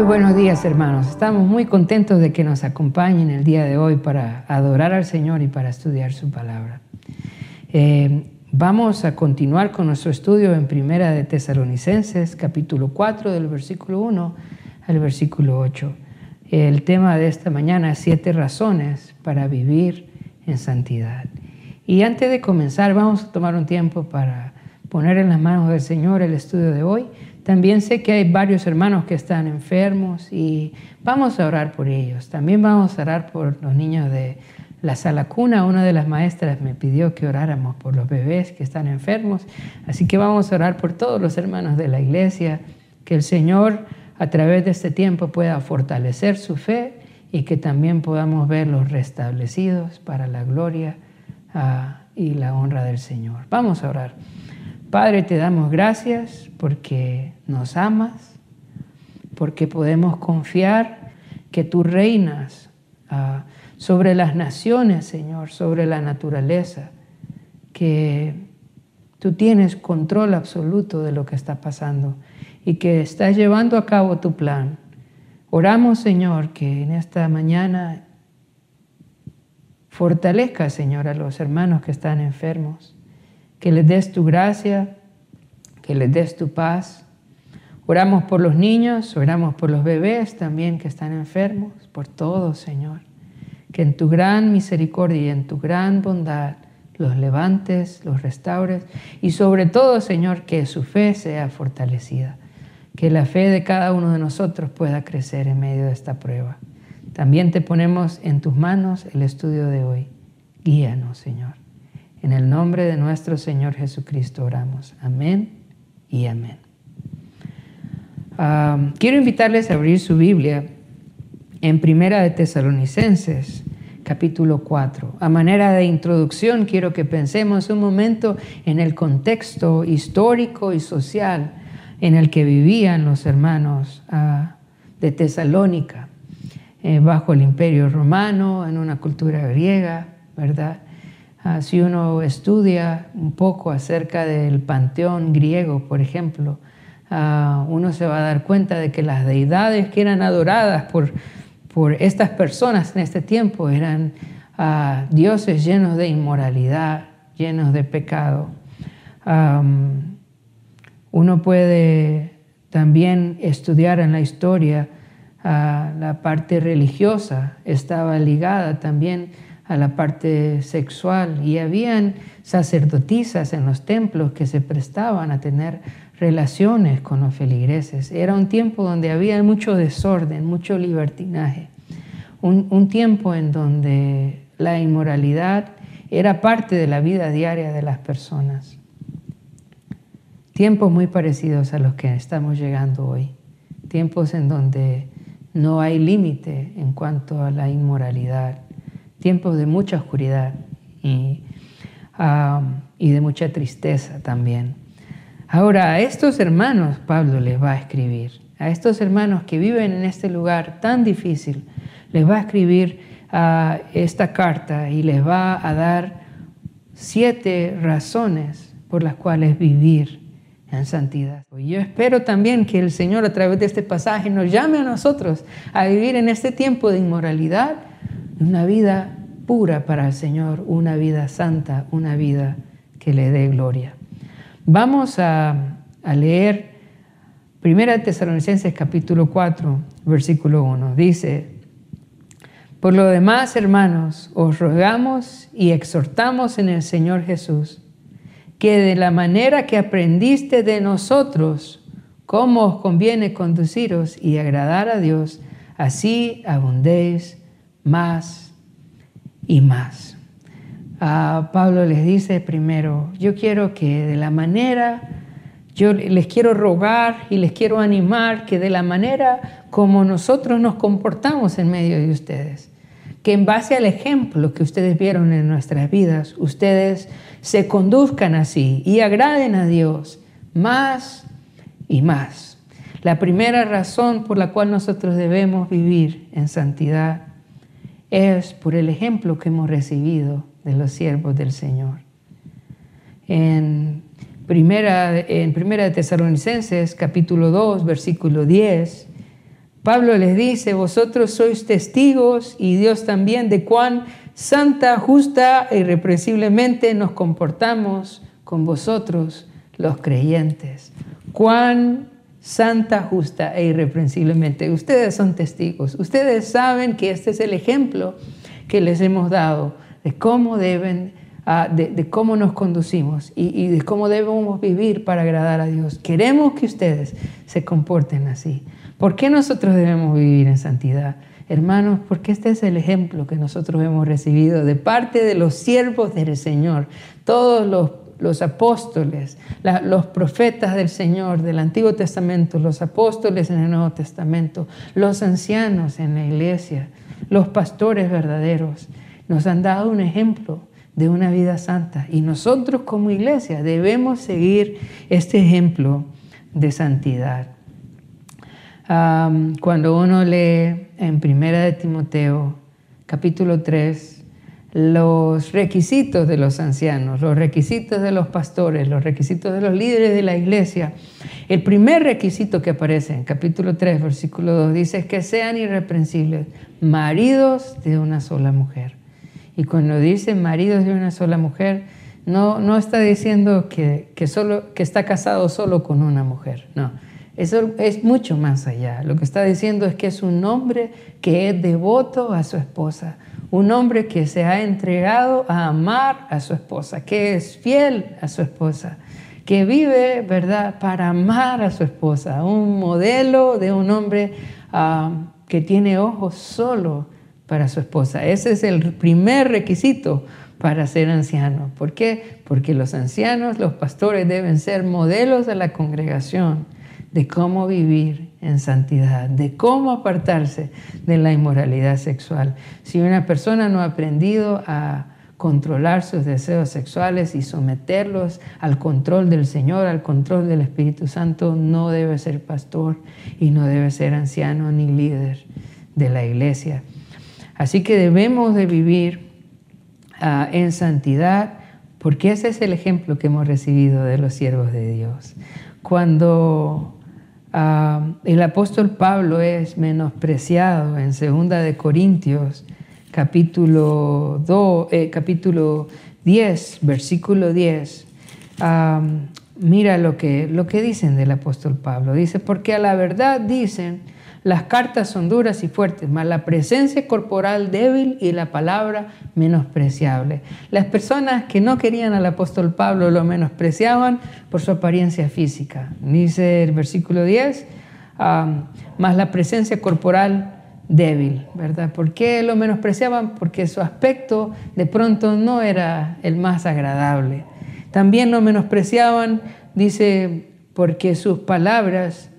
Muy buenos días hermanos, estamos muy contentos de que nos acompañen el día de hoy para adorar al Señor y para estudiar su palabra. Eh, vamos a continuar con nuestro estudio en Primera de Tesalonicenses, capítulo 4 del versículo 1 al versículo 8. El tema de esta mañana es siete razones para vivir en santidad. Y antes de comenzar, vamos a tomar un tiempo para poner en las manos del Señor el estudio de hoy. También sé que hay varios hermanos que están enfermos y vamos a orar por ellos. También vamos a orar por los niños de la sala cuna. Una de las maestras me pidió que oráramos por los bebés que están enfermos. Así que vamos a orar por todos los hermanos de la iglesia. Que el Señor a través de este tiempo pueda fortalecer su fe y que también podamos verlos restablecidos para la gloria ah, y la honra del Señor. Vamos a orar. Padre, te damos gracias porque nos amas, porque podemos confiar que tú reinas ah, sobre las naciones, Señor, sobre la naturaleza, que tú tienes control absoluto de lo que está pasando y que estás llevando a cabo tu plan. Oramos, Señor, que en esta mañana fortalezca, Señor, a los hermanos que están enfermos que les des tu gracia, que les des tu paz. Oramos por los niños, oramos por los bebés también que están enfermos, por todos, Señor. Que en tu gran misericordia y en tu gran bondad los levantes, los restaures y sobre todo, Señor, que su fe sea fortalecida. Que la fe de cada uno de nosotros pueda crecer en medio de esta prueba. También te ponemos en tus manos el estudio de hoy. Guíanos, Señor. En el nombre de nuestro Señor Jesucristo oramos. Amén y amén. quiero invitarles a abrir su Biblia en Primera de Tesalonicenses, capítulo 4. A manera de introducción, quiero que pensemos un momento en el contexto histórico y social en el que vivían los hermanos ah, de Tesalónica, eh, bajo el imperio romano, en una cultura griega, ¿verdad? Ah, si uno estudia un poco acerca del panteón griego, por ejemplo, ah, uno se va a dar cuenta de que las deidades que eran adoradas por, por estas personas en este tiempo eran ah, dioses llenos de inmoralidad, llenos de pecado. uno puede también estudiar en la historia la parte religiosa, estaba ligada también a la parte sexual y habían sacerdotisas en los templos que se prestaban a tener relaciones con los feligreses. Era un tiempo donde había mucho desorden, mucho libertinaje, un, tiempo en donde la inmoralidad era parte de la vida diaria de las personas. Tiempos muy parecidos a los que estamos llegando hoy, tiempos en donde no hay límite en cuanto a la inmoralidad tiempos de mucha oscuridad y, y de mucha tristeza también. Ahora, a estos hermanos Pablo les va a escribir, a estos hermanos que viven en este lugar tan difícil, les va a escribir esta carta y les va a dar siete razones por las cuales vivir en santidad. Y yo espero también que el Señor a través de este pasaje nos llame a nosotros a vivir en este tiempo de inmoralidad una vida pura para el Señor, una vida santa, una vida que le dé gloria. Vamos a, leer 1 Tesalonicenses capítulo 4, versículo 1. Dice, por lo demás, hermanos, os rogamos y exhortamos en el Señor Jesús, que de la manera que aprendiste de nosotros, cómo os conviene conduciros y agradar a Dios, así abundéis más y más. Pablo les dice primero, yo quiero que de la manera, yo les quiero rogar y les quiero animar que de la manera como nosotros nos comportamos en medio de ustedes, que en base al ejemplo que ustedes vieron en nuestras vidas, ustedes se conduzcan así y agraden a Dios más y más. La primera razón por la cual nosotros debemos vivir en santidad es por el ejemplo que hemos recibido de los siervos del Señor. En primera, en primera de Tesalonicenses, capítulo 2, versículo 10, Pablo les dice, vosotros sois testigos y Dios también de cuán santa, justa e irrepresiblemente nos comportamos con vosotros los creyentes. Cuán santa, justa e irreprensiblemente. Ustedes son testigos. Ustedes saben que este es el ejemplo que les hemos dado de cómo deben, ah, de, cómo nos conducimos y, y de cómo debemos vivir para agradar a Dios. Queremos que ustedes se comporten así. ¿Por qué nosotros debemos vivir en santidad? Hermanos, porque este es el ejemplo que nosotros hemos recibido de parte de los siervos del Señor, todos los los apóstoles, los profetas del Señor del Antiguo Testamento, los apóstoles en el Nuevo Testamento, los ancianos en la iglesia, los pastores verdaderos, nos han dado un ejemplo de una vida santa y nosotros como iglesia debemos seguir este ejemplo de santidad. cuando uno lee en Primera de Timoteo, capítulo 3, los requisitos de los ancianos, los requisitos de los pastores, los requisitos de los líderes de la iglesia. El primer requisito que aparece en capítulo 3, versículo 2, dice que sean irreprensibles, maridos de una sola mujer. Y cuando dice maridos de una sola mujer, no, no está diciendo que, que, solo, que está casado solo con una mujer, no. Eso es mucho más allá. Lo que está diciendo es que es un hombre que es devoto a su esposa, un hombre que se ha entregado a amar a su esposa, que es fiel a su esposa, que vive, ¿verdad?, para amar a su esposa, un modelo de un hombre ah, que tiene ojos solo para su esposa. Ese es el primer requisito para ser anciano. ¿Por qué? Porque los ancianos, los pastores deben ser modelos de la congregación de cómo vivir en santidad, de cómo apartarse de la inmoralidad sexual. Si una persona no ha aprendido a controlar sus deseos sexuales y someterlos al control del Señor, al control del Espíritu Santo, no debe ser pastor y no debe ser anciano ni líder de la iglesia. Así que debemos de vivir ah, en santidad porque ese es el ejemplo que hemos recibido de los siervos de Dios. Cuando Ah, el apóstol Pablo es menospreciado en 2 de Corintios, capítulo, 2, eh, capítulo 10, versículo 10. Ah, mira lo que, lo que dicen del apóstol Pablo. Dice, porque a la verdad dicen las cartas son duras y fuertes, mas la presencia corporal débil y la palabra menospreciable. Las personas que no querían al apóstol Pablo lo menospreciaban por su apariencia física. Dice el versículo 10, más la presencia corporal débil, ¿verdad? ¿Por qué lo menospreciaban? Porque su aspecto de pronto no era el más agradable. También lo menospreciaban, dice, porque sus palabras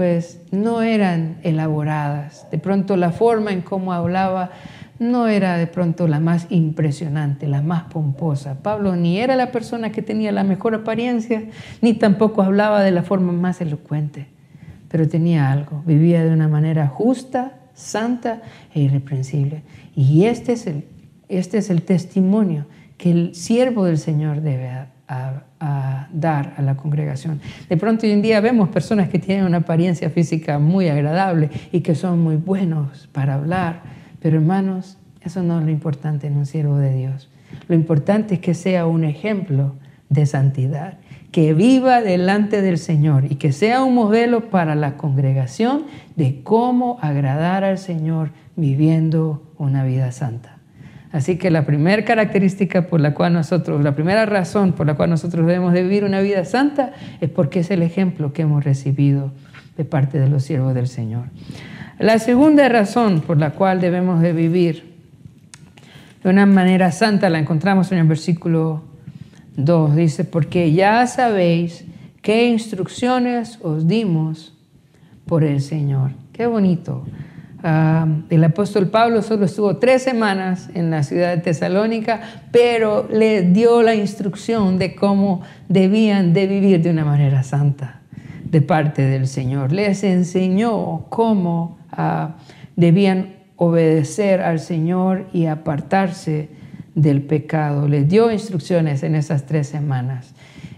pues no eran elaboradas. De pronto la forma en cómo hablaba no era de pronto la más impresionante, la más pomposa. Pablo ni era la persona que tenía la mejor apariencia, ni tampoco hablaba de la forma más elocuente, pero tenía algo, vivía de una manera justa, santa e irreprensible. Y este es el, este es el testimonio que el siervo del Señor debe a, dar a la congregación. De pronto hoy en día vemos personas que tienen una apariencia física muy agradable y que son muy buenos para hablar, pero hermanos, eso no es lo importante en un siervo de Dios. Lo importante es que sea un ejemplo de santidad, que viva delante del Señor y que sea un modelo para la congregación de cómo agradar al Señor viviendo una vida santa. Así que la primera característica por la cual nosotros, la primera razón por la cual nosotros debemos de vivir una vida santa es porque es el ejemplo que hemos recibido de parte de los siervos del Señor. La segunda razón por la cual debemos de vivir de una manera santa la encontramos en el versículo 2. Dice, porque ya sabéis qué instrucciones os dimos por el Señor. Qué bonito. Ah, el apóstol Pablo solo estuvo tres semanas en la ciudad de Tesalónica, pero le dio la instrucción de cómo debían de vivir de una manera santa de parte del Señor. Les enseñó cómo ah, debían obedecer al Señor y apartarse del pecado. Les dio instrucciones en esas tres semanas.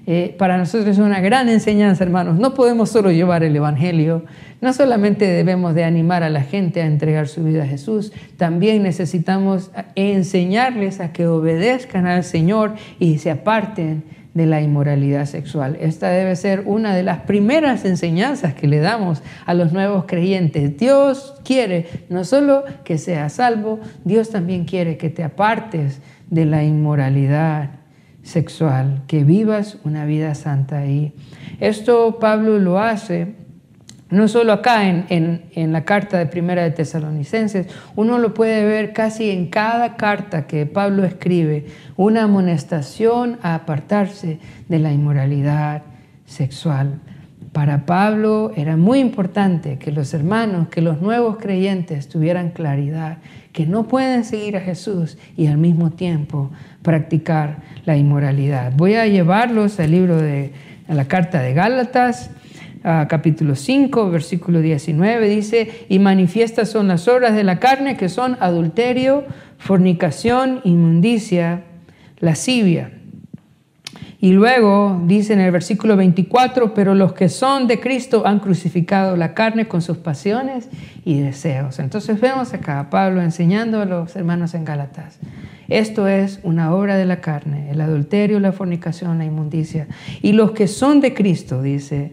Eh, para nosotros es una gran enseñanza, hermanos. No podemos solo llevar el Evangelio, no solamente debemos de animar a la gente a entregar su vida a Jesús, también necesitamos enseñarles a que obedezcan al Señor y se aparten de la inmoralidad sexual. Esta debe ser una de las primeras enseñanzas que le damos a los nuevos creyentes. Dios quiere no solo que seas salvo, Dios también quiere que te apartes de la inmoralidad sexual, que vivas una vida santa. Y esto Pablo lo hace no solo acá en, la carta de Primera de Tesalonicenses, uno lo puede ver casi en cada carta que Pablo escribe, una amonestación a apartarse de la inmoralidad sexual. Para Pablo era muy importante que los hermanos, que los nuevos creyentes tuvieran claridad, que no pueden seguir a Jesús y al mismo tiempo practicar la inmoralidad. Voy a llevarlos al libro de la carta de Gálatas, capítulo 5, versículo 19, dice, y manifiestas son las obras de la carne que son adulterio, fornicación, inmundicia, lascivia. Y luego dice en el versículo 24, pero los que son de Cristo han crucificado la carne con sus pasiones y deseos. Entonces vemos acá a Pablo enseñando a los hermanos en Gálatas. Esto es una obra de la carne, el adulterio, la fornicación, la inmundicia. Y los que son de Cristo, dice,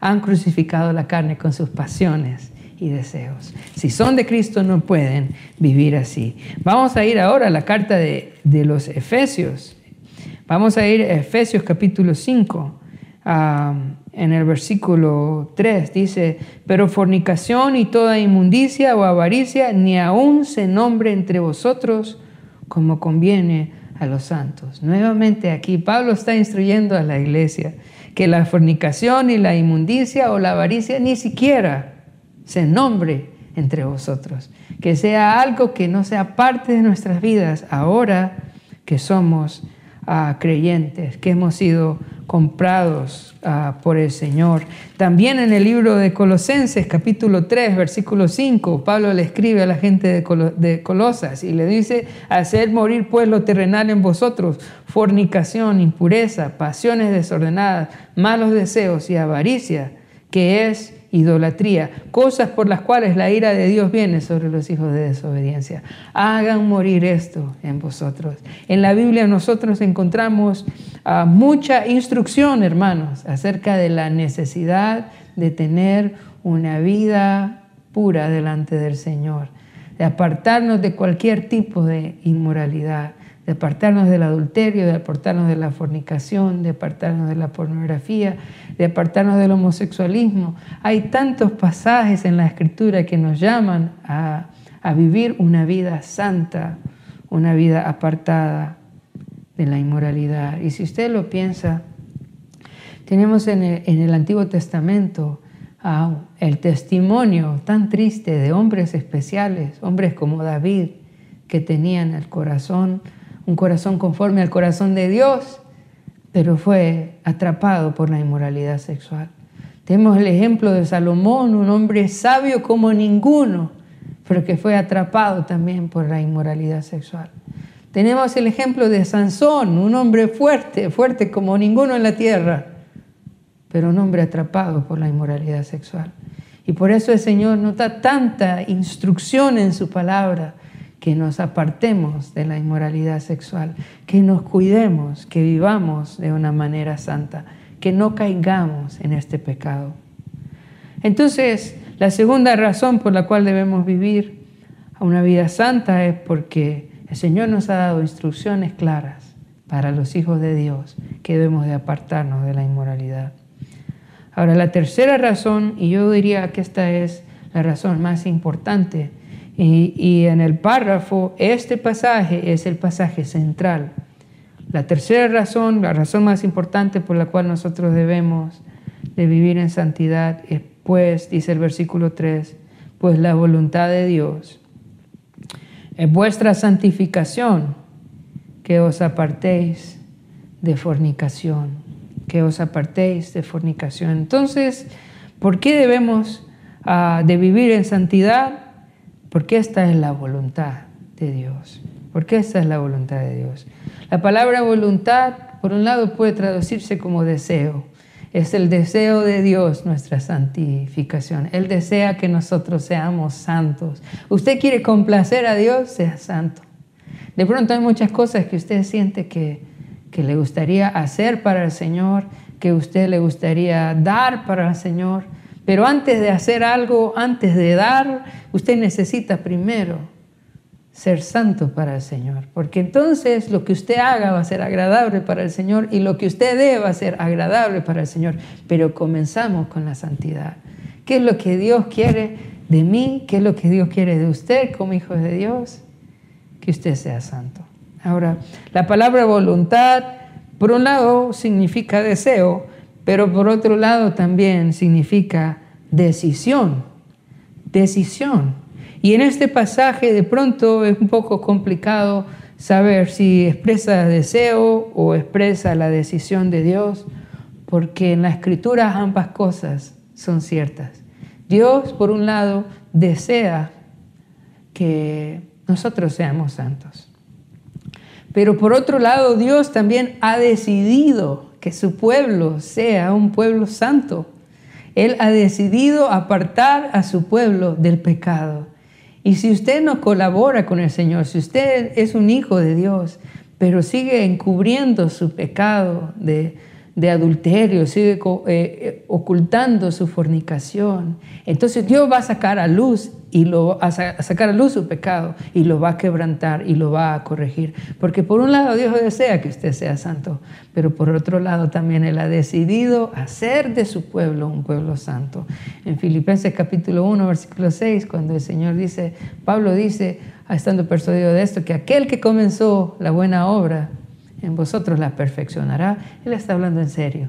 han crucificado la carne con sus pasiones y deseos. Si son de Cristo no pueden vivir así. Vamos a ir ahora a la carta de, los Efesios. Vamos a ir a Efesios capítulo 5. en el versículo 3 dice, pero fornicación y toda inmundicia o avaricia ni aún se nombre entre vosotros como conviene a los santos. Nuevamente aquí Pablo está instruyendo a la iglesia que la fornicación y la inmundicia o la avaricia ni siquiera se nombre entre vosotros, que sea algo que no sea parte de nuestras vidas ahora que somos creyentes, que hemos sido comprados ah, por el Señor. También en el libro de Colosenses, capítulo 3, versículo 5, Pablo le escribe a la gente de, de Colosas y le dice, hacer morir pues lo terrenal en vosotros, fornicación, impureza, pasiones desordenadas, malos deseos y avaricia, que es idolatría, cosas por las cuales la ira de Dios viene sobre los hijos de desobediencia. Hagan morir esto en vosotros. En la Biblia nosotros encontramos ah, mucha instrucción, hermanos, acerca de la necesidad de tener una vida pura delante del Señor, de apartarnos de cualquier tipo de inmoralidad de apartarnos del adulterio, de apartarnos de la fornicación, de apartarnos de la pornografía, de apartarnos del homosexualismo. Hay tantos pasajes en la escritura que nos llaman a, vivir una vida santa, una vida apartada de la inmoralidad. Y si usted lo piensa, tenemos en el, Antiguo Testamento el testimonio tan triste de hombres especiales, hombres como David, que tenían el corazón un corazón conforme al corazón de Dios, pero fue atrapado por la inmoralidad sexual. Tenemos el ejemplo de Salomón, un hombre sabio como ninguno, pero que fue atrapado también por la inmoralidad sexual. Tenemos el ejemplo de Sansón, un hombre fuerte, fuerte como ninguno en la tierra, pero un hombre atrapado por la inmoralidad sexual. Y por eso el Señor nota tanta instrucción en su palabra que nos apartemos de la inmoralidad sexual, que nos cuidemos, que vivamos de una manera santa, que no caigamos en este pecado. Entonces, la segunda razón por la cual debemos vivir una vida santa es porque el Señor nos ha dado instrucciones claras para los hijos de Dios que debemos de apartarnos de la inmoralidad. Ahora, la tercera razón, y yo diría que esta es la razón más importante, y, en el párrafo, este pasaje es el pasaje central. La tercera razón, la razón más importante por la cual nosotros debemos de vivir en santidad es, pues, dice el versículo 3, pues la voluntad de Dios es vuestra santificación, que os apartéis de fornicación, que os apartéis de fornicación. Entonces, ¿por qué debemos ah, de vivir en santidad? Porque esta es la voluntad de Dios. Porque esta es la voluntad de Dios. La palabra voluntad por un lado, puede traducirse como deseo. Es el deseo de Dios nuestra santificación. Él desea que nosotros seamos santos. Usted quiere complacer a Dios, sea santo. De pronto hay muchas cosas que usted siente que, que le gustaría hacer para el Señor, que usted le gustaría dar para el Señor. Pero antes de hacer algo, antes de dar, usted necesita primero ser santo para el Señor, porque entonces lo que usted haga va a ser agradable para el Señor y lo que usted dé va a ser agradable para el Señor. Pero comenzamos con la santidad. ¿Qué es lo que Dios quiere de mí? ¿Qué es lo que Dios quiere de usted como hijo de Dios? Que usted sea santo. Ahora, la palabra voluntad, por un lado, significa deseo, pero por otro lado también significa decisión. Decisión. Y en este pasaje de pronto es un poco complicado saber si expresa deseo o expresa la decisión de Dios, porque en la escritura ambas cosas son ciertas. Dios, por un lado, desea que nosotros seamos santos. Pero por otro lado, Dios también ha decidido que su pueblo sea un pueblo santo. Él ha decidido apartar a su pueblo del pecado. Y si usted no colabora con el Señor, si usted es un hijo de Dios, pero sigue encubriendo su pecado de, de adulterio, sigue eh, eh, ocultando su fornicación, entonces Dios va a sacar a luz y lo a sacar a luz su pecado y lo va a quebrantar y lo va a corregir, porque por un lado Dios desea que usted sea santo, pero por otro lado también él ha decidido hacer de su pueblo un pueblo santo. En Filipenses capítulo 1 versículo 6, cuando el Señor dice, Pablo dice, estando persuadido de esto, que aquel que comenzó la buena obra en vosotros la perfeccionará. Él está hablando en serio.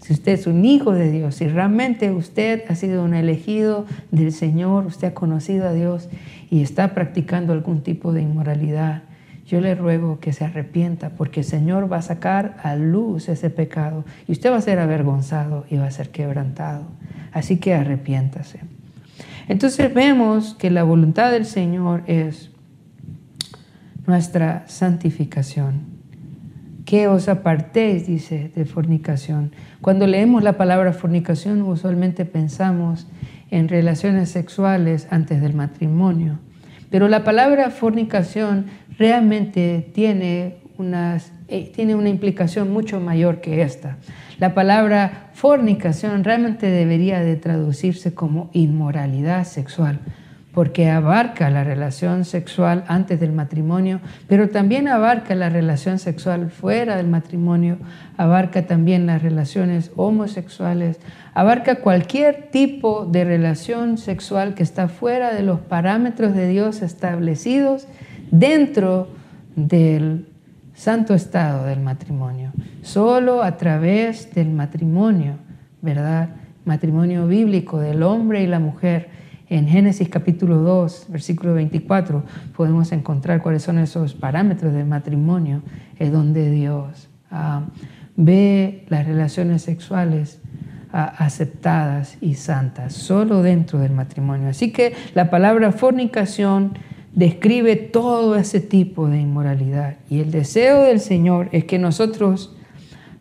Si usted es un hijo de Dios, si realmente usted ha sido un elegido del Señor, usted ha conocido a Dios y está practicando algún tipo de inmoralidad, yo le ruego que se arrepienta porque el Señor va a sacar a luz ese pecado y usted va a ser avergonzado y va a ser quebrantado. Así que arrepiéntase. Entonces vemos que la voluntad del Señor es nuestra santificación que os apartéis, dice, de fornicación. Cuando leemos la palabra fornicación, usualmente pensamos en relaciones sexuales antes del matrimonio. Pero la palabra fornicación realmente tiene, unas, eh, tiene una implicación mucho mayor que esta. La palabra fornicación realmente debería de traducirse como inmoralidad sexual porque abarca la relación sexual antes del matrimonio, pero también abarca la relación sexual fuera del matrimonio, abarca también las relaciones homosexuales, abarca cualquier tipo de relación sexual que está fuera de los parámetros de Dios establecidos dentro del santo estado del matrimonio. Solo a través del matrimonio, ¿verdad? Matrimonio bíblico del hombre y la mujer en Génesis capítulo 2, versículo 24, podemos encontrar cuáles son esos parámetros del matrimonio, es donde Dios ah, ve las relaciones sexuales ah, aceptadas y santas, solo dentro del matrimonio. Así que la palabra fornicación describe todo ese tipo de inmoralidad. Y el deseo del Señor es que nosotros,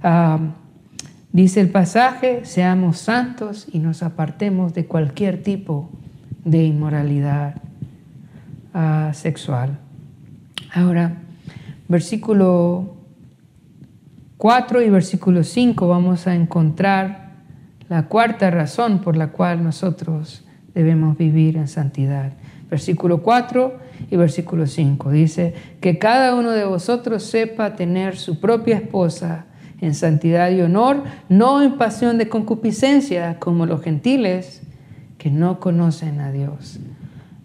ah, dice el pasaje, seamos santos y nos apartemos de cualquier tipo de inmoralidad ah, sexual. Ahora, versículo 4 y versículo 5 vamos a encontrar la cuarta razón por la cual nosotros debemos vivir en santidad. Versículo 4 y versículo 5 dice, que cada uno de vosotros sepa tener su propia esposa en santidad y honor, no en pasión de concupiscencia como los gentiles, que no conocen a Dios.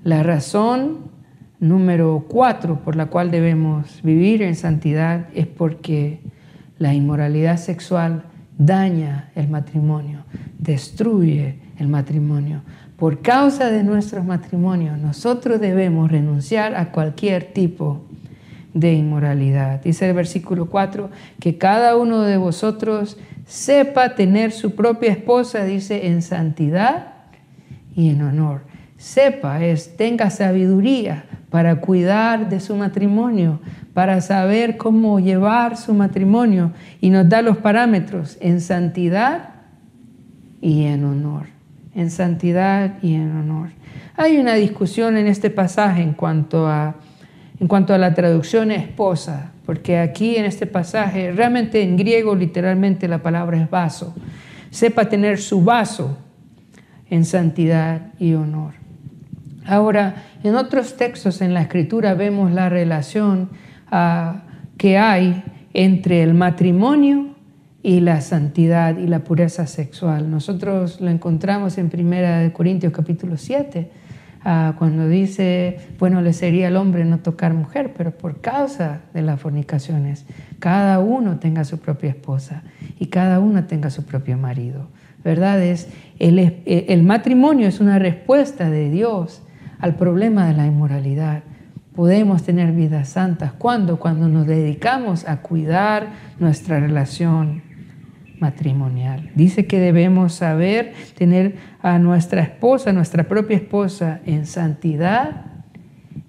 La razón número cuatro por la cual debemos vivir en santidad es porque la inmoralidad sexual daña el matrimonio, destruye el matrimonio. Por causa de nuestros matrimonios, nosotros debemos renunciar a cualquier tipo de inmoralidad. Dice el versículo 4, que cada uno de vosotros sepa tener su propia esposa, dice, en santidad y en honor. sepa, es tenga sabiduría para cuidar de su matrimonio, para saber cómo llevar su matrimonio y nos da los parámetros en santidad y en honor. En santidad y en honor. Hay una discusión en este pasaje en cuanto a, en cuanto a la traducción esposa, porque aquí en este pasaje, realmente en griego literalmente la palabra es vaso. Sepa tener su vaso en santidad y honor. Ahora, en otros textos en la escritura vemos la relación ah, que hay entre el matrimonio y la santidad y la pureza sexual. Nosotros lo encontramos en 1 Corintios capítulo 7, ah, cuando dice, bueno, le sería al hombre no tocar mujer, pero por causa de las fornicaciones, cada uno tenga su propia esposa y cada uno tenga su propio marido. ¿Verdad? Es, el, el matrimonio es una respuesta de Dios al problema de la inmoralidad. Podemos tener vidas santas. ¿Cuándo? Cuando nos dedicamos a cuidar nuestra relación matrimonial. Dice que debemos saber tener a nuestra esposa, nuestra propia esposa, en santidad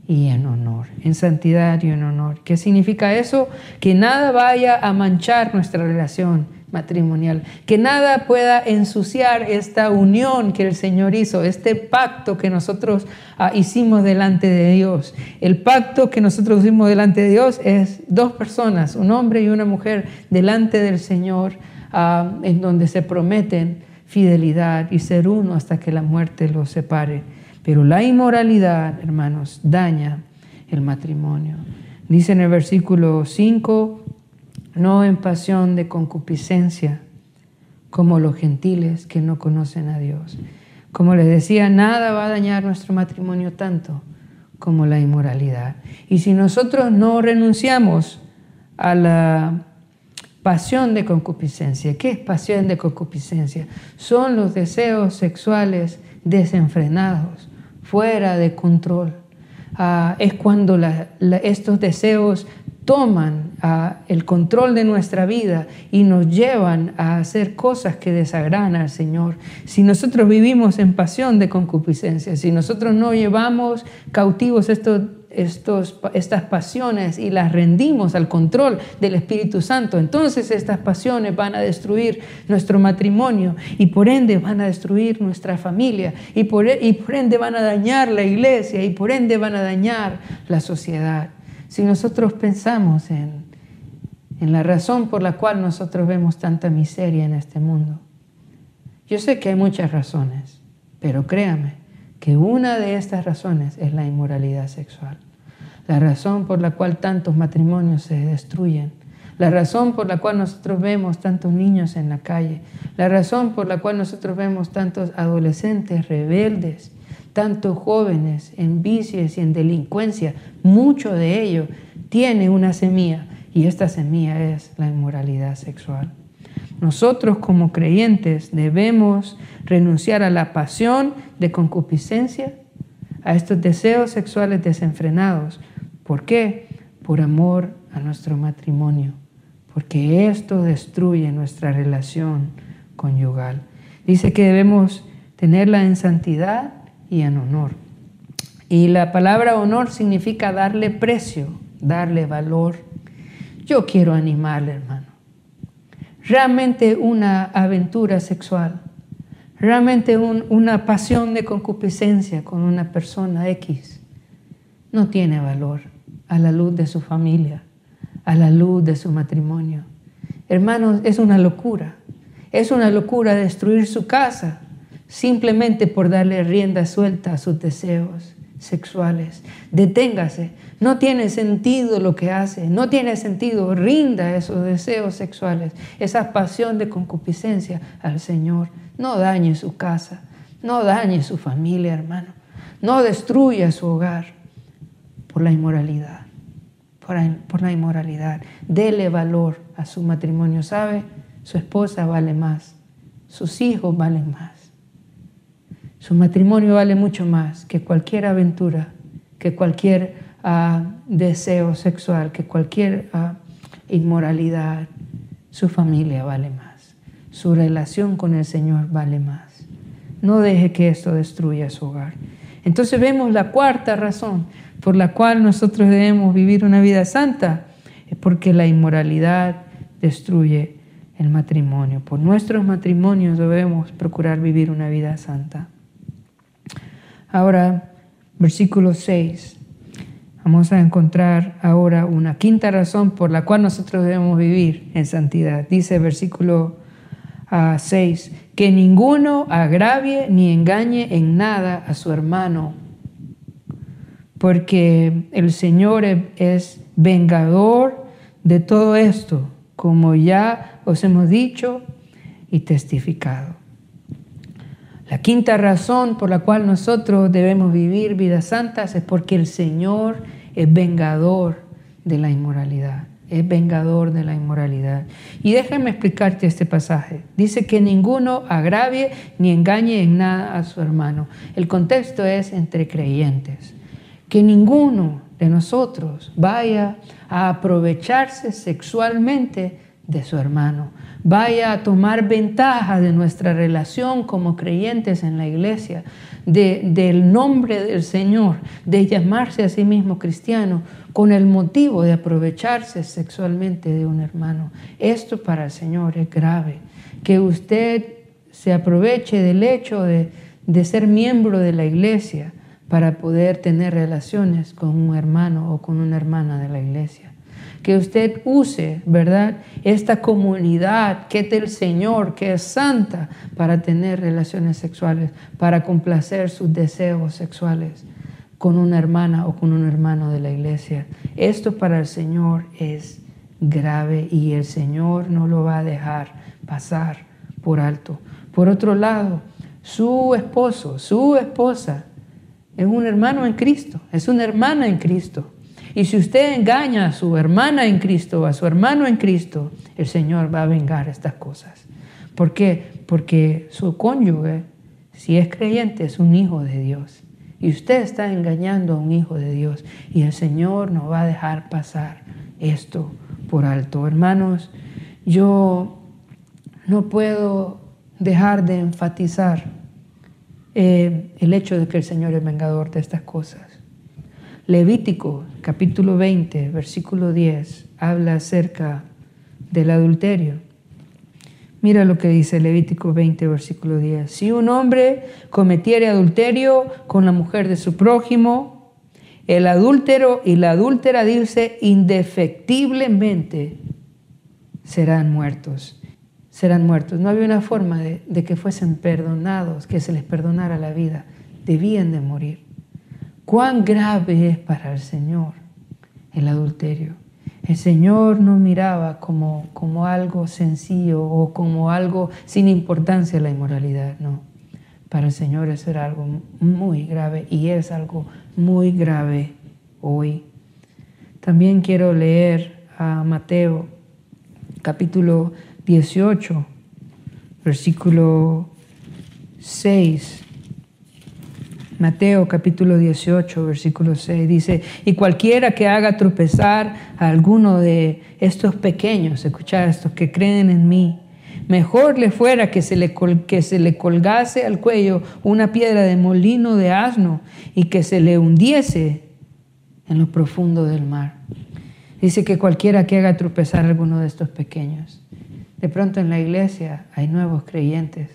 y en honor. En santidad y en honor. ¿Qué significa eso? Que nada vaya a manchar nuestra relación matrimonial, que nada pueda ensuciar esta unión que el Señor hizo, este pacto que nosotros ah, hicimos delante de Dios. El pacto que nosotros hicimos delante de Dios es dos personas, un hombre y una mujer, delante del Señor, ah, en donde se prometen fidelidad y ser uno hasta que la muerte los separe. Pero la inmoralidad, hermanos, daña el matrimonio. Dice en el versículo 5, no en pasión de concupiscencia, como los gentiles que no conocen a Dios. Como les decía, nada va a dañar nuestro matrimonio tanto como la inmoralidad. Y si nosotros no renunciamos a la pasión de concupiscencia, ¿qué es pasión de concupiscencia? Son los deseos sexuales desenfrenados, fuera de control. Ah, es cuando estos deseos toman el control de nuestra vida y nos llevan a hacer cosas que desagradan al Señor. Si nosotros vivimos en pasión de concupiscencia, si nosotros no llevamos cautivos estas pasiones y las rendimos al control del Espíritu Santo, entonces estas pasiones van a destruir nuestro matrimonio y por ende van a destruir nuestra familia y por, y por ende van a dañar la iglesia y por ende van a dañar la sociedad. Si nosotros pensamos en, la razón por la cual nosotros vemos tanta miseria en este mundo, yo sé que hay muchas razones, pero créame que una de estas razones es la inmoralidad sexual. La razón por la cual tantos matrimonios se destruyen, la razón por la cual nosotros vemos tantos niños en la calle, la razón por la cual nosotros vemos tantos adolescentes rebeldes, tantos jóvenes en vicios y en delincuencia, mucho de ello tiene una semilla y esta semilla es la inmoralidad sexual. Nosotros como creyentes debemos renunciar a la pasión de concupiscencia, a estos deseos sexuales desenfrenados. ¿Por qué? Por amor a nuestro matrimonio, porque esto destruye nuestra relación conyugal. Dice que debemos tenerla en santidad y en honor. Y la palabra honor significa darle precio, darle valor. Yo quiero animarle, hermano. Realmente una aventura sexual, realmente una pasión de concupiscencia con una persona X, no tiene valor a la luz de su familia, a la luz de su matrimonio. Hermanos, es una locura. Es una locura destruir su casa, simplemente por darle rienda suelta a sus deseos sexuales. Deténgase. No tiene sentido lo que hace. No tiene sentido. Rinda esos deseos sexuales, esa pasión de concupiscencia al Señor. No dañe su casa. No dañe su familia, hermano. No destruya su hogar por la inmoralidad. Por, la inmoralidad. Dele valor a su matrimonio. ¿Sabe? Su esposa vale más. Sus hijos valen más. Su matrimonio vale mucho más que cualquier aventura, que cualquier ah, deseo sexual, que cualquier ah, inmoralidad. Su familia vale más. Su relación con el Señor vale más. No deje que esto destruya su hogar. Entonces vemos la cuarta razón por la cual nosotros debemos vivir una vida santa, es porque la inmoralidad destruye el matrimonio. Por nuestros matrimonios debemos procurar vivir una vida santa. Ahora, versículo 6. Vamos a encontrar ahora una quinta razón por la cual nosotros debemos vivir en santidad. Dice versículo 6, ah, que ninguno agravie ni engañe en nada a su hermano, porque el Señor es vengador de todo esto, como ya os hemos dicho y testificado. La quinta razón por la cual nosotros debemos vivir vidas santas es porque el Señor es vengador de la inmoralidad. Es vengador de la inmoralidad. Y déjame explicarte este pasaje. Dice que ninguno agravie ni engañe en nada a su hermano. El contexto es entre creyentes. Que ninguno de nosotros vaya a aprovecharse sexualmente de su hermano vaya a tomar ventaja de nuestra relación como creyentes en la iglesia, del nombre del Señor, de llamarse a sí mismo cristiano, con el motivo de aprovecharse sexualmente de un hermano. Esto para el Señor es grave. Que usted se aproveche del hecho de, ser miembro de la iglesia para poder tener relaciones con un hermano o con una hermana de la iglesia que usted use, ¿verdad? Esta comunidad que es del Señor, que es santa, para tener relaciones sexuales, para complacer sus deseos sexuales con una hermana o con un hermano de la iglesia. Esto para el Señor es grave y el Señor no lo va a dejar pasar por alto. Por otro lado, su esposo, su esposa, es un hermano en Cristo, es una hermana en Cristo. Y si usted engaña a su hermana en Cristo, a su hermano en Cristo, el Señor va a vengar estas cosas. ¿Por qué? Porque su cónyuge, si es creyente, es un hijo de Dios. Y usted está engañando a un hijo de Dios. Y el Señor no va a dejar pasar esto por alto. Hermanos, yo no puedo dejar de enfatizar eh, el hecho de que el Señor es vengador de estas cosas. Levítico capítulo 20, versículo 10, habla acerca del adulterio. Mira lo que dice Levítico 20, versículo 10. Si un hombre cometiere adulterio con la mujer de su prójimo, el adúltero y la adúltera, dice, indefectiblemente serán muertos. Serán muertos. No había una forma de, de que fuesen perdonados, que se les perdonara la vida. Debían de morir cuán grave es para el Señor el adulterio. El Señor no miraba como, como algo sencillo o como algo sin importancia la inmoralidad, no. Para el Señor eso era algo muy grave y es algo muy grave hoy. También quiero leer a Mateo capítulo 18, versículo 6 Mateo capítulo 18, versículo 6 dice, y cualquiera que haga tropezar a alguno de estos pequeños, escucha estos que creen en mí, mejor le fuera que se le, que se le colgase al cuello una piedra de molino de asno y que se le hundiese en lo profundo del mar. Dice que cualquiera que haga tropezar a alguno de estos pequeños. De pronto en la iglesia hay nuevos creyentes,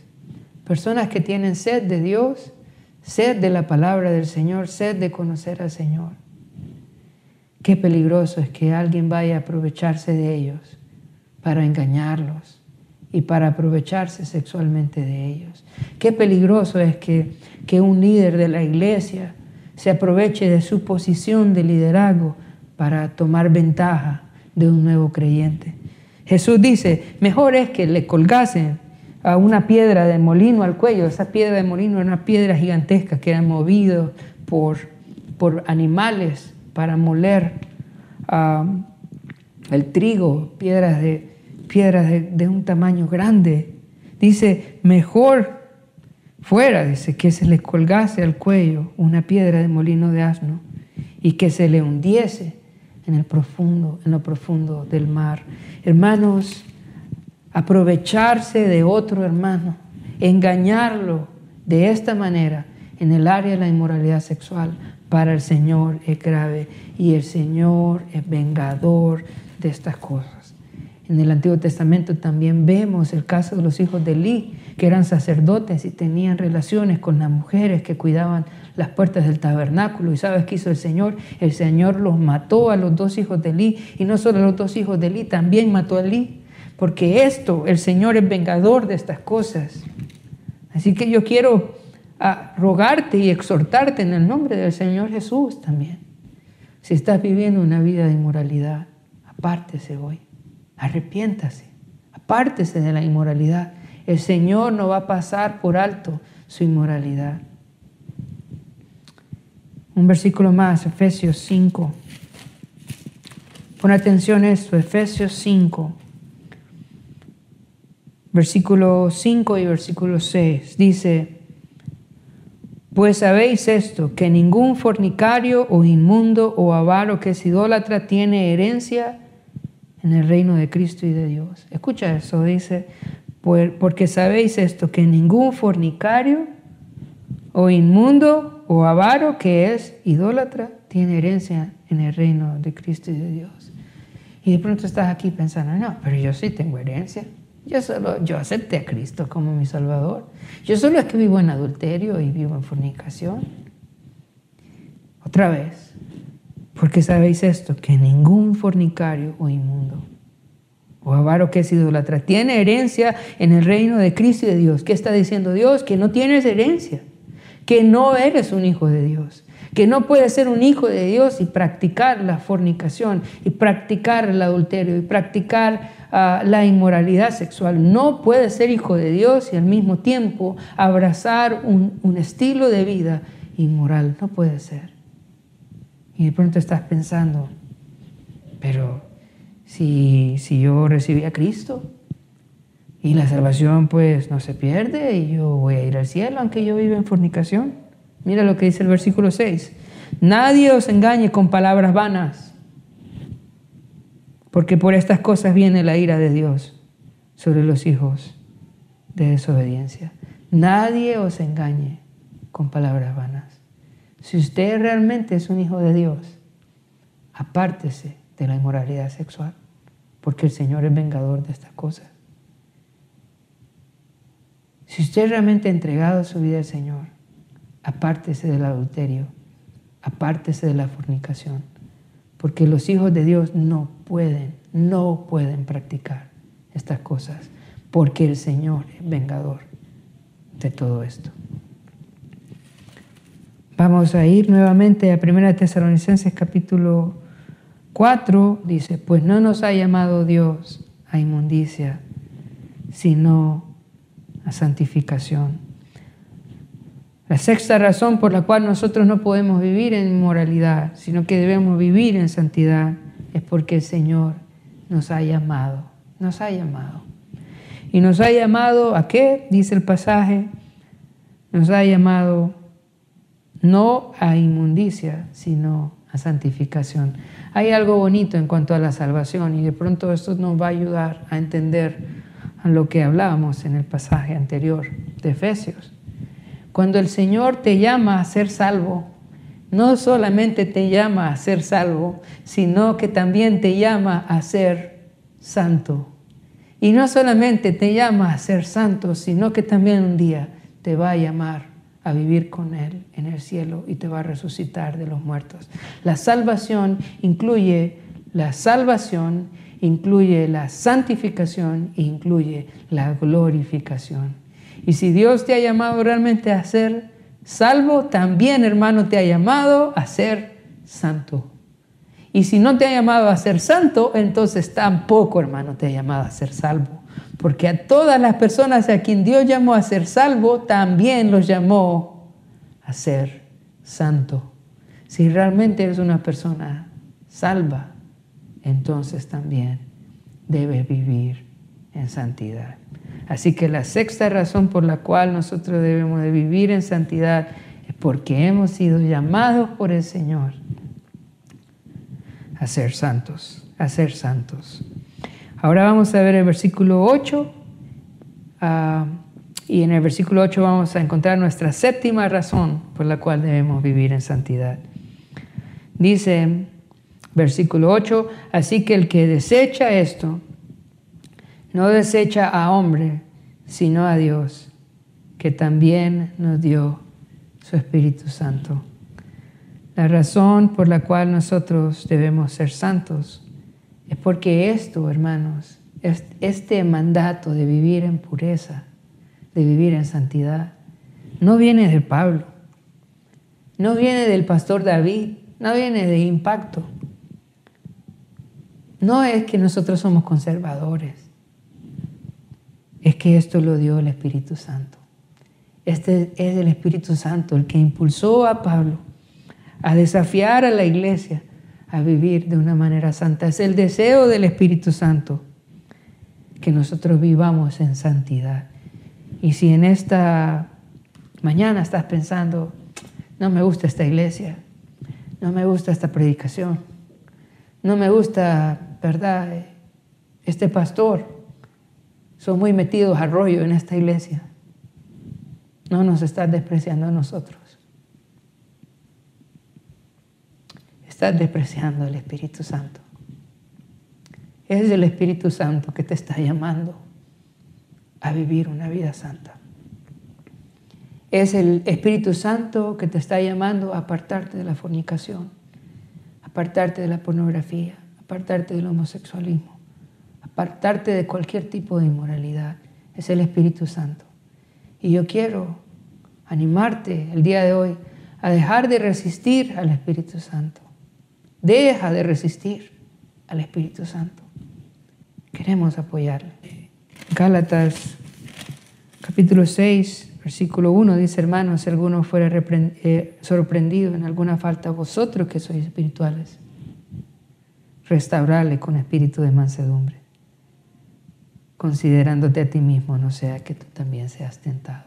personas que tienen sed de Dios sed de la palabra del Señor, sed de conocer al Señor. Qué peligroso es que alguien vaya a aprovecharse de ellos para engañarlos y para aprovecharse sexualmente de ellos. Qué peligroso es que, que un líder de la iglesia se aproveche de su posición de liderazgo para tomar ventaja de un nuevo creyente. Jesús dice, mejor es que le colgasen a una piedra de molino al cuello. Esa piedra de molino era una piedra gigantesca que era movida por, por animales para moler el trigo, piedras, de, piedras de, un tamaño grande. Dice, mejor fuera, dice, que se le colgase al cuello una piedra de molino de asno y que se le hundiese en el profundo, en lo profundo del mar. Hermanos, aprovecharse de otro hermano, engañarlo de esta manera, en el área de la inmoralidad sexual para el Señor es grave y el Señor es vengador de estas cosas. En el Antiguo Testamento también vemos el caso de los hijos de Eli, que eran sacerdotes y tenían relaciones con las mujeres que cuidaban las puertas del tabernáculo. ¿Y sabes qué hizo el Señor? El Señor los mató a los dos hijos de Eli y no solo a los dos hijos de Eli, también mató a Eli. Porque esto, el Señor es vengador de estas cosas. Así que yo quiero a rogarte y exhortarte en el nombre del Señor Jesús también. Si estás viviendo una vida de inmoralidad, apártese hoy, arrepiéntase, apártese de la inmoralidad. El Señor no va a pasar por alto su inmoralidad. Un versículo más, Efesios 5. Pon atención a esto, Efesios 5, versículo 5 y versículo 6. Dice, pues sabéis esto, que ningún fornicario o inmundo o avaro que es idólatra tiene herencia en el reino de Cristo y de Dios. Escucha eso, dice, porque sabéis esto, que ningún fornicario o inmundo o avaro que es idólatra tiene herencia en el reino de Cristo y de Dios. Y de pronto estás aquí pensando, no, pero yo sí tengo herencia. Yo solo, yo acepté a Cristo como mi Salvador. Yo solo es que vivo en adulterio y vivo en fornicación. Otra vez, porque sabéis esto, que ningún fornicario o inmundo o avaro que es idolatra tiene herencia en el reino de Cristo y de Dios. ¿Qué está diciendo Dios? Que no tienes herencia, que no eres un hijo de Dios, que no puedes ser un hijo de Dios y practicar la fornicación y practicar el adulterio y practicar la inmoralidad sexual. No puede ser hijo de Dios y al mismo tiempo abrazar un, un estilo de vida inmoral. No puede ser. Y de pronto estás pensando, pero si, si yo recibí a Cristo y la salvación pues no se pierde y yo voy a ir al cielo aunque yo viva en fornicación. Mira lo que dice el versículo 6. Nadie os engañe con palabras vanas porque por estas cosas viene la ira de Dios sobre los hijos de desobediencia. Nadie os engañe con palabras vanas. Si usted realmente es un hijo de Dios, apártese de la inmoralidad sexual, porque el Señor es vengador de estas cosas. Si usted realmente ha entregado su vida al Señor, apártese del adulterio, apártese de la fornicación, porque los hijos de Dios no pueden, no pueden practicar estas cosas, porque el Señor es vengador de todo esto. Vamos a ir nuevamente a 1 Tesalonicenses capítulo 4, dice, pues no nos ha llamado Dios a inmundicia, sino a santificación. La sexta razón por la cual nosotros no podemos vivir en inmoralidad, sino que debemos vivir en santidad, es porque el Señor nos ha llamado, nos ha llamado. Y nos ha llamado a qué, dice el pasaje, nos ha llamado no a inmundicia, sino a santificación. Hay algo bonito en cuanto a la salvación y de pronto esto nos va a ayudar a entender a lo que hablábamos en el pasaje anterior de Efesios. Cuando el Señor te llama a ser salvo, no solamente te llama a ser salvo, sino que también te llama a ser santo. Y no solamente te llama a ser santo, sino que también un día te va a llamar a vivir con Él en el cielo y te va a resucitar de los muertos. La salvación incluye la salvación, incluye la santificación incluye la glorificación. Y si Dios te ha llamado realmente a ser salvo, también hermano te ha llamado a ser santo. Y si no te ha llamado a ser santo, entonces tampoco hermano te ha llamado a ser salvo. Porque a todas las personas a quien Dios llamó a ser salvo, también los llamó a ser santo. Si realmente eres una persona salva, entonces también debes vivir en santidad. Así que la sexta razón por la cual nosotros debemos de vivir en santidad es porque hemos sido llamados por el Señor a ser santos, a ser santos. Ahora vamos a ver el versículo 8 ah, Y en el versículo 8 vamos a encontrar nuestra séptima razón por la cual debemos vivir en santidad. Dice, versículo 8, así que el que desecha esto, no desecha a hombre, sino a Dios, que también nos dio su Espíritu Santo. La razón por la cual nosotros debemos ser santos es porque esto, hermanos, este mandato de vivir en pureza, de vivir en santidad, no viene de Pablo, no viene del pastor David, no viene de impacto. No es que nosotros somos conservadores, es que esto lo dio el Espíritu Santo. Este es el Espíritu Santo el que impulsó a Pablo a desafiar a la iglesia a vivir de una manera santa. Es el deseo del Espíritu Santo que nosotros vivamos en santidad. Y si en esta mañana estás pensando, no me gusta esta iglesia, no me gusta esta predicación, no me gusta, ¿verdad? Este pastor, son muy metidos a rollo en esta iglesia. No nos estás despreciando a nosotros. Estás despreciando al Espíritu Santo. Es el Espíritu Santo que te está llamando a vivir una vida santa. Es el Espíritu Santo que te está llamando a apartarte de la fornicación, apartarte de la pornografía, apartarte del homosexualismo, apartarte de cualquier tipo de inmoralidad. Es el Espíritu Santo. Y yo quiero animarte el día de hoy a dejar de resistir al Espíritu Santo. Deja de resistir al Espíritu Santo. Queremos apoyarle. Gálatas capítulo 6, versículo 1 dice, hermanos, si alguno fuera eh, sorprendido en alguna falta, vosotros que sois espirituales, restaurarle con espíritu de mansedumbre, considerándote a ti mismo, no sea que tú también seas tentado.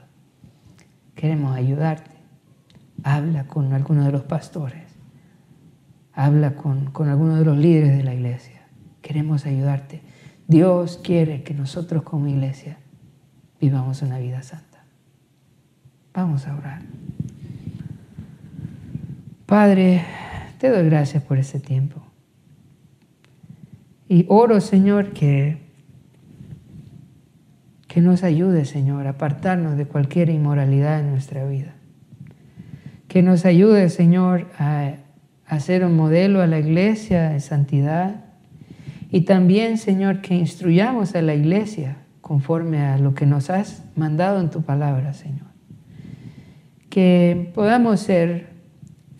Queremos ayudarte. Habla con alguno de los pastores. Habla con, con alguno de los líderes de la iglesia. Queremos ayudarte. Dios quiere que nosotros como iglesia vivamos una vida santa. Vamos a orar. Padre, te doy gracias por ese tiempo. Y oro, Señor, que, que nos ayude, Señor, a apartarnos de cualquier inmoralidad en nuestra vida. Que nos ayude, Señor, a hacer un modelo a la iglesia de santidad y también, Señor, que instruyamos a la iglesia conforme a lo que nos has mandado en tu palabra, Señor. Que podamos ser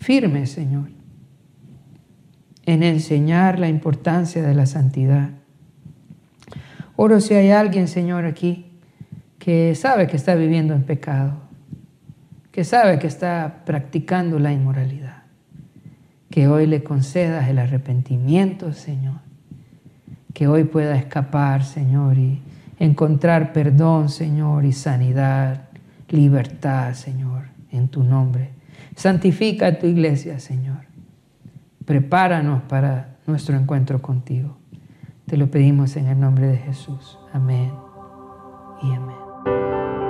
firmes, Señor, en enseñar la importancia de la santidad. Oro si hay alguien, Señor, aquí que sabe que está viviendo en pecado, que sabe que está practicando la inmoralidad, que hoy le concedas el arrepentimiento, Señor que hoy pueda escapar, Señor, y encontrar perdón, Señor, y sanidad, libertad, Señor, en tu nombre. Santifica a tu iglesia, Señor. Prepáranos para nuestro encuentro contigo. Te lo pedimos en el nombre de Jesús. Amén y amén. thank you